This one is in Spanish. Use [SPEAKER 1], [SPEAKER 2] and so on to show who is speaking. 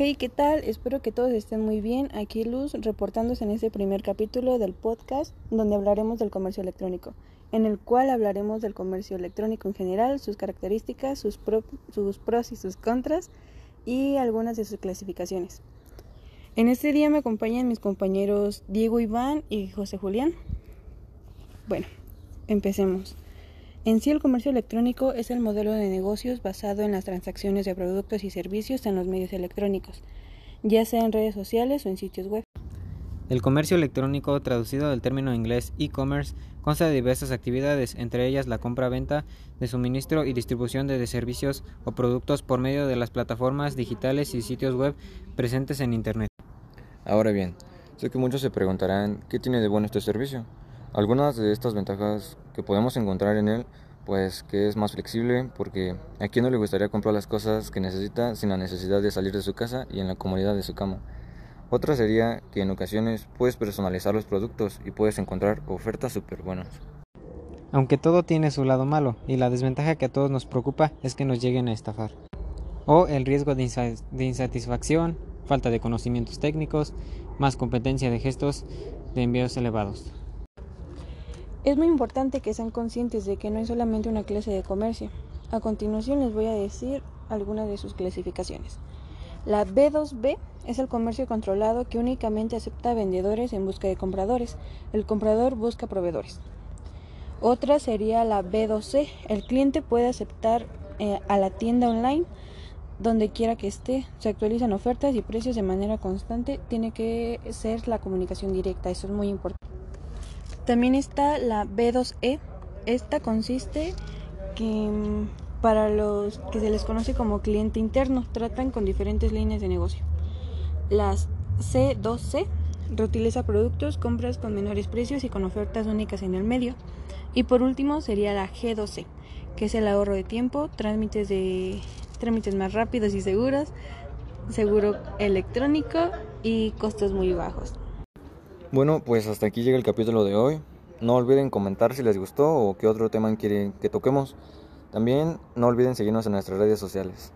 [SPEAKER 1] Hey, ¿qué tal? Espero que todos estén muy bien. Aquí Luz reportándose en este primer capítulo del podcast donde hablaremos del comercio electrónico, en el cual hablaremos del comercio electrónico en general, sus características, sus, sus pros y sus contras y algunas de sus clasificaciones. En este día me acompañan mis compañeros Diego Iván y José Julián. Bueno, empecemos. En sí, el comercio electrónico es el modelo de negocios basado en las transacciones de productos y servicios en los medios electrónicos, ya sea en redes sociales o en sitios web.
[SPEAKER 2] El comercio electrónico, traducido del término inglés e-commerce, consta de diversas actividades, entre ellas la compra-venta de suministro y distribución de servicios o productos por medio de las plataformas digitales y sitios web presentes en Internet.
[SPEAKER 3] Ahora bien, sé que muchos se preguntarán qué tiene de bueno este servicio. Algunas de estas ventajas que podemos encontrar en él, pues que es más flexible, porque a quien no le gustaría comprar las cosas que necesita sin la necesidad de salir de su casa y en la comodidad de su cama. Otra sería que en ocasiones puedes personalizar los productos y puedes encontrar ofertas súper buenas.
[SPEAKER 2] Aunque todo tiene su lado malo, y la desventaja que a todos nos preocupa es que nos lleguen a estafar. O el riesgo de, insatisfacción, falta de conocimientos técnicos, más competencia de gestos de envíos elevados.
[SPEAKER 1] Es muy importante que sean conscientes de que no es solamente una clase de comercio. A continuación les voy a decir algunas de sus clasificaciones. La B2B es el comercio controlado que únicamente acepta vendedores en busca de compradores. El comprador busca proveedores. Otra sería la B2C. El cliente puede aceptar eh, a la tienda online donde quiera que esté. Se actualizan ofertas y precios de manera constante. Tiene que ser la comunicación directa. Eso es muy importante. También está la B2E. Esta consiste que mm, para los que se les conoce como cliente interno tratan con diferentes líneas de negocio. Las C2C reutiliza productos, compras con menores precios y con ofertas únicas en el medio. Y por último sería la G2C, que es el ahorro de tiempo, trámites de trámites más rápidos y seguros, seguro electrónico y costos muy bajos.
[SPEAKER 3] Bueno, pues hasta aquí llega el capítulo de hoy. No olviden comentar si les gustó o qué otro tema quieren que toquemos. También no olviden seguirnos en nuestras redes sociales.